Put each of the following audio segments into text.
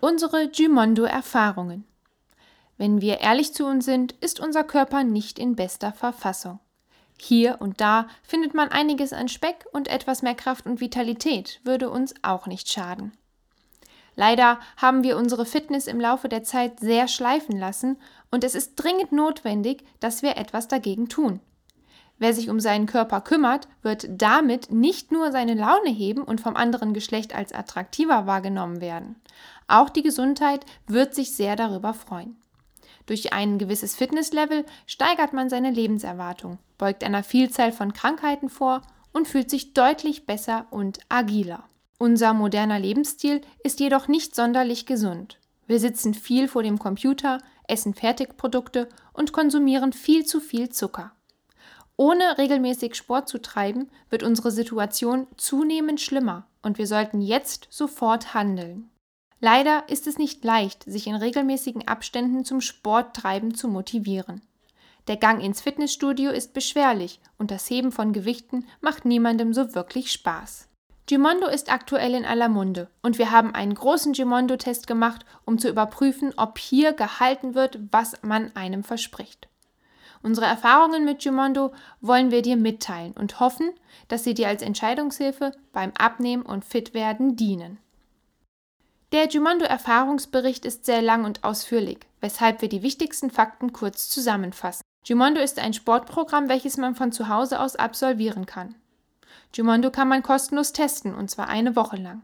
Unsere Gimondo-Erfahrungen. Wenn wir ehrlich zu uns sind, ist unser Körper nicht in bester Verfassung. Hier und da findet man einiges an Speck und etwas mehr Kraft und Vitalität würde uns auch nicht schaden. Leider haben wir unsere Fitness im Laufe der Zeit sehr schleifen lassen und es ist dringend notwendig, dass wir etwas dagegen tun. Wer sich um seinen Körper kümmert, wird damit nicht nur seine Laune heben und vom anderen Geschlecht als attraktiver wahrgenommen werden. Auch die Gesundheit wird sich sehr darüber freuen. Durch ein gewisses Fitnesslevel steigert man seine Lebenserwartung, beugt einer Vielzahl von Krankheiten vor und fühlt sich deutlich besser und agiler. Unser moderner Lebensstil ist jedoch nicht sonderlich gesund. Wir sitzen viel vor dem Computer, essen Fertigprodukte und konsumieren viel zu viel Zucker. Ohne regelmäßig Sport zu treiben, wird unsere Situation zunehmend schlimmer und wir sollten jetzt sofort handeln. Leider ist es nicht leicht, sich in regelmäßigen Abständen zum Sporttreiben zu motivieren. Der Gang ins Fitnessstudio ist beschwerlich und das Heben von Gewichten macht niemandem so wirklich Spaß. Gimondo ist aktuell in aller Munde und wir haben einen großen Gimondo-Test gemacht, um zu überprüfen, ob hier gehalten wird, was man einem verspricht. Unsere Erfahrungen mit Gimondo wollen wir dir mitteilen und hoffen, dass sie dir als Entscheidungshilfe beim Abnehmen und Fitwerden dienen. Der Gimondo-Erfahrungsbericht ist sehr lang und ausführlich, weshalb wir die wichtigsten Fakten kurz zusammenfassen. Gimondo ist ein Sportprogramm, welches man von zu Hause aus absolvieren kann. Gimondo kann man kostenlos testen, und zwar eine Woche lang.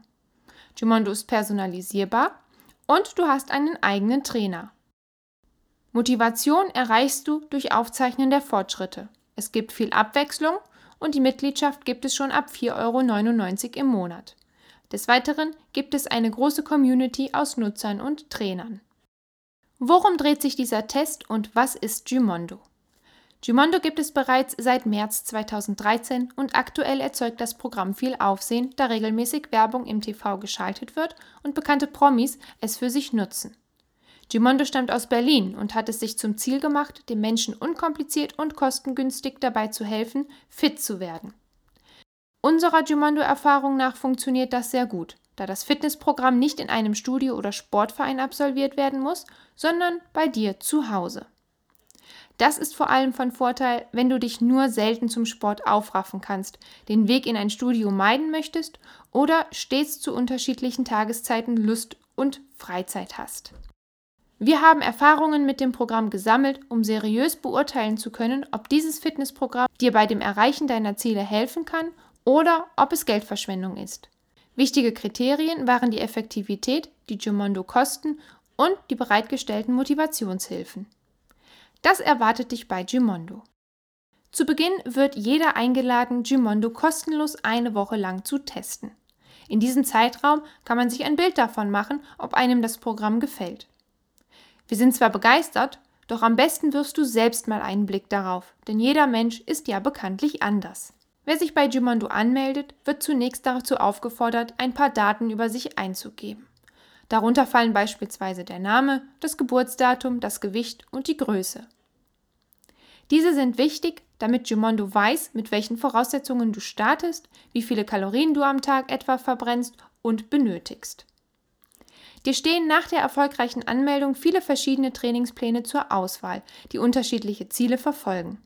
Gimondo ist personalisierbar und du hast einen eigenen Trainer. Motivation erreichst du durch Aufzeichnen der Fortschritte. Es gibt viel Abwechslung und die Mitgliedschaft gibt es schon ab 4,99 Euro im Monat. Des Weiteren gibt es eine große Community aus Nutzern und Trainern. Worum dreht sich dieser Test und was ist Gimondo? Gimondo gibt es bereits seit März 2013 und aktuell erzeugt das Programm viel Aufsehen, da regelmäßig Werbung im TV geschaltet wird und bekannte Promis es für sich nutzen. Gimondo stammt aus Berlin und hat es sich zum Ziel gemacht, den Menschen unkompliziert und kostengünstig dabei zu helfen, fit zu werden. Unserer Gimondo-Erfahrung nach funktioniert das sehr gut, da das Fitnessprogramm nicht in einem Studio oder Sportverein absolviert werden muss, sondern bei dir zu Hause. Das ist vor allem von Vorteil, wenn du dich nur selten zum Sport aufraffen kannst, den Weg in ein Studio meiden möchtest oder stets zu unterschiedlichen Tageszeiten Lust und Freizeit hast. Wir haben Erfahrungen mit dem Programm gesammelt, um seriös beurteilen zu können, ob dieses Fitnessprogramm dir bei dem Erreichen deiner Ziele helfen kann oder ob es Geldverschwendung ist. Wichtige Kriterien waren die Effektivität, die Gimondo-Kosten und die bereitgestellten Motivationshilfen. Das erwartet dich bei Gimondo. Zu Beginn wird jeder eingeladen, Gimondo kostenlos eine Woche lang zu testen. In diesem Zeitraum kann man sich ein Bild davon machen, ob einem das Programm gefällt. Wir sind zwar begeistert, doch am besten wirfst du selbst mal einen Blick darauf, denn jeder Mensch ist ja bekanntlich anders. Wer sich bei Jumandu anmeldet, wird zunächst dazu aufgefordert, ein paar Daten über sich einzugeben. Darunter fallen beispielsweise der Name, das Geburtsdatum, das Gewicht und die Größe. Diese sind wichtig, damit Jumondo weiß, mit welchen Voraussetzungen du startest, wie viele Kalorien du am Tag etwa verbrennst und benötigst. Dir stehen nach der erfolgreichen Anmeldung viele verschiedene Trainingspläne zur Auswahl, die unterschiedliche Ziele verfolgen.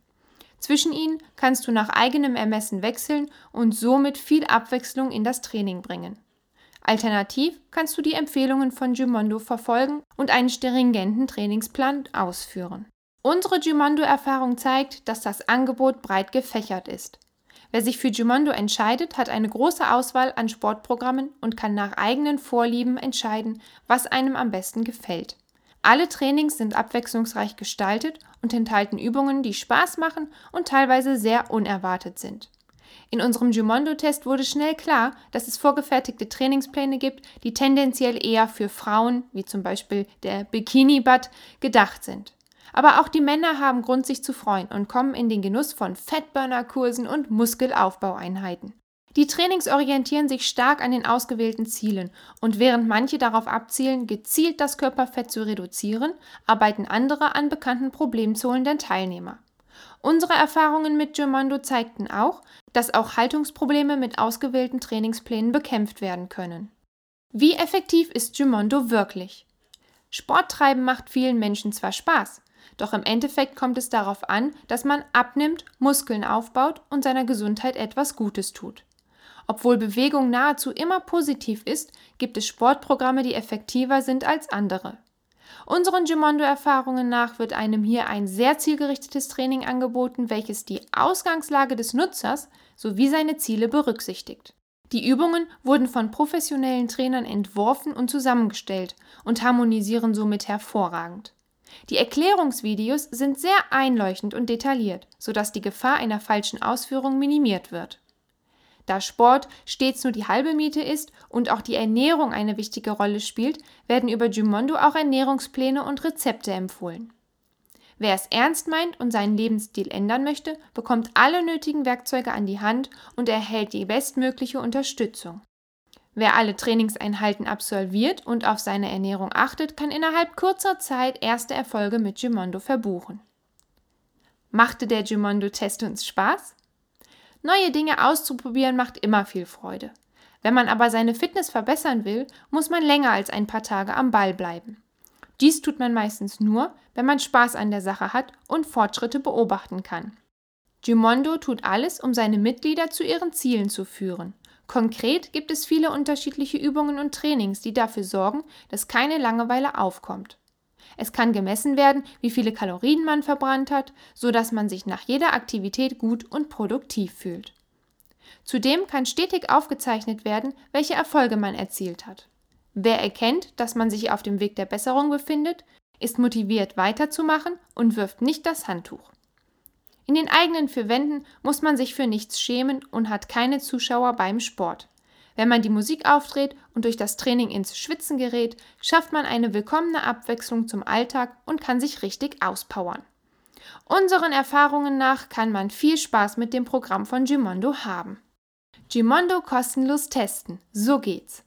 Zwischen ihnen kannst du nach eigenem Ermessen wechseln und somit viel Abwechslung in das Training bringen. Alternativ kannst du die Empfehlungen von Jumondo verfolgen und einen stringenten Trainingsplan ausführen. Unsere Jumondo-Erfahrung zeigt, dass das Angebot breit gefächert ist. Wer sich für Jumondo entscheidet, hat eine große Auswahl an Sportprogrammen und kann nach eigenen Vorlieben entscheiden, was einem am besten gefällt. Alle Trainings sind abwechslungsreich gestaltet und enthalten Übungen, die Spaß machen und teilweise sehr unerwartet sind. In unserem Jumondo-Test wurde schnell klar, dass es vorgefertigte Trainingspläne gibt, die tendenziell eher für Frauen, wie zum Beispiel der Bikini-Butt, gedacht sind. Aber auch die Männer haben Grund, sich zu freuen und kommen in den Genuss von Fettburner-Kursen und Muskelaufbaueinheiten. Die Trainings orientieren sich stark an den ausgewählten Zielen und während manche darauf abzielen, gezielt das Körperfett zu reduzieren, arbeiten andere an bekannten Problemzonen der Teilnehmer. Unsere Erfahrungen mit Gimondo zeigten auch, dass auch Haltungsprobleme mit ausgewählten Trainingsplänen bekämpft werden können. Wie effektiv ist Jumondo wirklich? Sport treiben macht vielen Menschen zwar Spaß, doch im Endeffekt kommt es darauf an, dass man abnimmt, Muskeln aufbaut und seiner Gesundheit etwas Gutes tut. Obwohl Bewegung nahezu immer positiv ist, gibt es Sportprogramme, die effektiver sind als andere. Unseren Gimondo-Erfahrungen nach wird einem hier ein sehr zielgerichtetes Training angeboten, welches die Ausgangslage des Nutzers sowie seine Ziele berücksichtigt. Die Übungen wurden von professionellen Trainern entworfen und zusammengestellt und harmonisieren somit hervorragend. Die Erklärungsvideos sind sehr einleuchtend und detailliert, sodass die Gefahr einer falschen Ausführung minimiert wird. Da Sport stets nur die halbe Miete ist und auch die Ernährung eine wichtige Rolle spielt, werden über Jumondo auch Ernährungspläne und Rezepte empfohlen. Wer es ernst meint und seinen Lebensstil ändern möchte, bekommt alle nötigen Werkzeuge an die Hand und erhält die bestmögliche Unterstützung. Wer alle Trainingseinheiten absolviert und auf seine Ernährung achtet, kann innerhalb kurzer Zeit erste Erfolge mit Jumondo verbuchen. Machte der Jumondo-Test uns Spaß? Neue Dinge auszuprobieren macht immer viel Freude. Wenn man aber seine Fitness verbessern will, muss man länger als ein paar Tage am Ball bleiben. Dies tut man meistens nur, wenn man Spaß an der Sache hat und Fortschritte beobachten kann. Gimondo tut alles, um seine Mitglieder zu ihren Zielen zu führen. Konkret gibt es viele unterschiedliche Übungen und Trainings, die dafür sorgen, dass keine Langeweile aufkommt. Es kann gemessen werden, wie viele Kalorien man verbrannt hat, so dass man sich nach jeder Aktivität gut und produktiv fühlt. Zudem kann stetig aufgezeichnet werden, welche Erfolge man erzielt hat. Wer erkennt, dass man sich auf dem Weg der Besserung befindet, ist motiviert weiterzumachen und wirft nicht das Handtuch. In den eigenen vier Wänden muss man sich für nichts schämen und hat keine Zuschauer beim Sport. Wenn man die Musik aufdreht und durch das Training ins Schwitzen gerät, schafft man eine willkommene Abwechslung zum Alltag und kann sich richtig auspowern. Unseren Erfahrungen nach kann man viel Spaß mit dem Programm von Gimondo haben. Gimondo kostenlos testen, so geht's.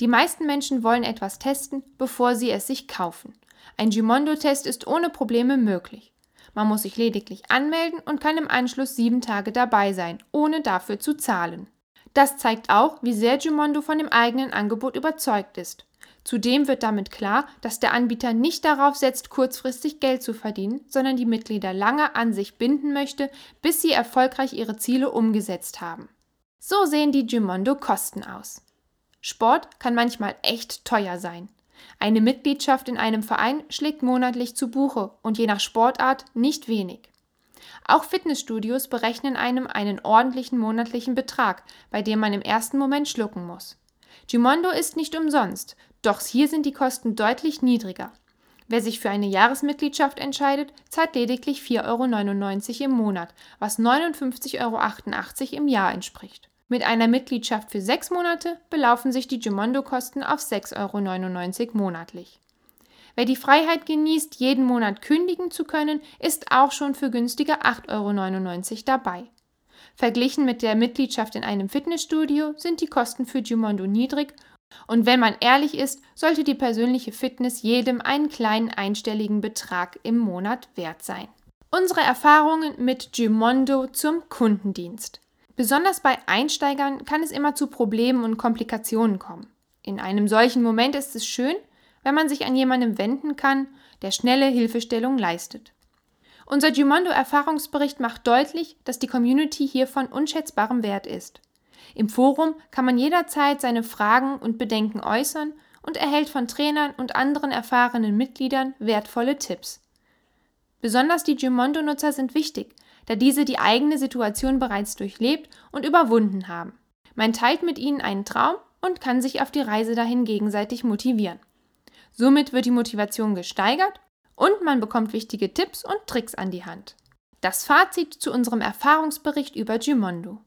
Die meisten Menschen wollen etwas testen, bevor sie es sich kaufen. Ein Gimondo-Test ist ohne Probleme möglich. Man muss sich lediglich anmelden und kann im Anschluss sieben Tage dabei sein, ohne dafür zu zahlen. Das zeigt auch, wie sehr Jumondo von dem eigenen Angebot überzeugt ist. Zudem wird damit klar, dass der Anbieter nicht darauf setzt, kurzfristig Geld zu verdienen, sondern die Mitglieder lange an sich binden möchte, bis sie erfolgreich ihre Ziele umgesetzt haben. So sehen die Jumondo Kosten aus. Sport kann manchmal echt teuer sein. Eine Mitgliedschaft in einem Verein schlägt monatlich zu Buche und je nach Sportart nicht wenig. Auch Fitnessstudios berechnen einem einen ordentlichen monatlichen Betrag, bei dem man im ersten Moment schlucken muss. Gimondo ist nicht umsonst, doch hier sind die Kosten deutlich niedriger. Wer sich für eine Jahresmitgliedschaft entscheidet, zahlt lediglich 4,99 Euro im Monat, was 59,88 Euro im Jahr entspricht. Mit einer Mitgliedschaft für sechs Monate belaufen sich die Gimondo-Kosten auf 6,99 Euro monatlich. Wer die Freiheit genießt, jeden Monat kündigen zu können, ist auch schon für günstige 8,99 Euro dabei. Verglichen mit der Mitgliedschaft in einem Fitnessstudio sind die Kosten für Jumondo niedrig und wenn man ehrlich ist, sollte die persönliche Fitness jedem einen kleinen einstelligen Betrag im Monat wert sein. Unsere Erfahrungen mit Jumondo zum Kundendienst. Besonders bei Einsteigern kann es immer zu Problemen und Komplikationen kommen. In einem solchen Moment ist es schön, wenn man sich an jemanden wenden kann, der schnelle Hilfestellung leistet. Unser Jumondo-Erfahrungsbericht macht deutlich, dass die Community hier von unschätzbarem Wert ist. Im Forum kann man jederzeit seine Fragen und Bedenken äußern und erhält von Trainern und anderen erfahrenen Mitgliedern wertvolle Tipps. Besonders die Jumondo-Nutzer sind wichtig, da diese die eigene Situation bereits durchlebt und überwunden haben. Man teilt mit ihnen einen Traum und kann sich auf die Reise dahin gegenseitig motivieren. Somit wird die Motivation gesteigert und man bekommt wichtige Tipps und Tricks an die Hand. Das Fazit zu unserem Erfahrungsbericht über Gimondo.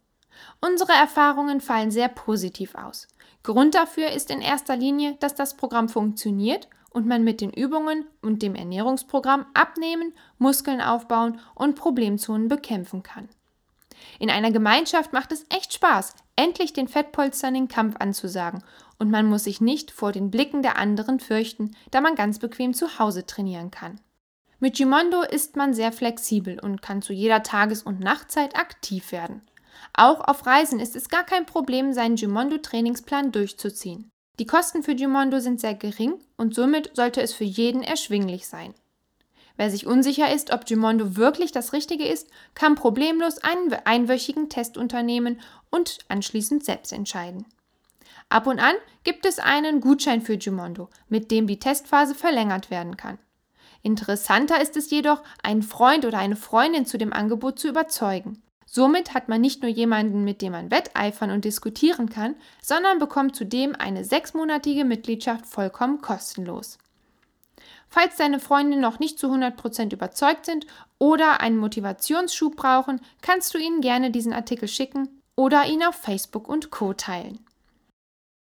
Unsere Erfahrungen fallen sehr positiv aus. Grund dafür ist in erster Linie, dass das Programm funktioniert und man mit den Übungen und dem Ernährungsprogramm abnehmen, Muskeln aufbauen und Problemzonen bekämpfen kann. In einer Gemeinschaft macht es echt Spaß, endlich den Fettpolstern den Kampf anzusagen und man muss sich nicht vor den Blicken der anderen fürchten, da man ganz bequem zu Hause trainieren kann. Mit Gimondo ist man sehr flexibel und kann zu jeder Tages- und Nachtzeit aktiv werden. Auch auf Reisen ist es gar kein Problem, seinen Gimondo-Trainingsplan durchzuziehen. Die Kosten für Gimondo sind sehr gering und somit sollte es für jeden erschwinglich sein. Wer sich unsicher ist, ob Gimondo wirklich das Richtige ist, kann problemlos einen einwöchigen Test unternehmen und anschließend selbst entscheiden. Ab und an gibt es einen Gutschein für Gimondo, mit dem die Testphase verlängert werden kann. Interessanter ist es jedoch, einen Freund oder eine Freundin zu dem Angebot zu überzeugen. Somit hat man nicht nur jemanden, mit dem man wetteifern und diskutieren kann, sondern bekommt zudem eine sechsmonatige Mitgliedschaft vollkommen kostenlos. Falls deine Freunde noch nicht zu 100% überzeugt sind oder einen Motivationsschub brauchen, kannst du ihnen gerne diesen Artikel schicken oder ihn auf Facebook und Co teilen.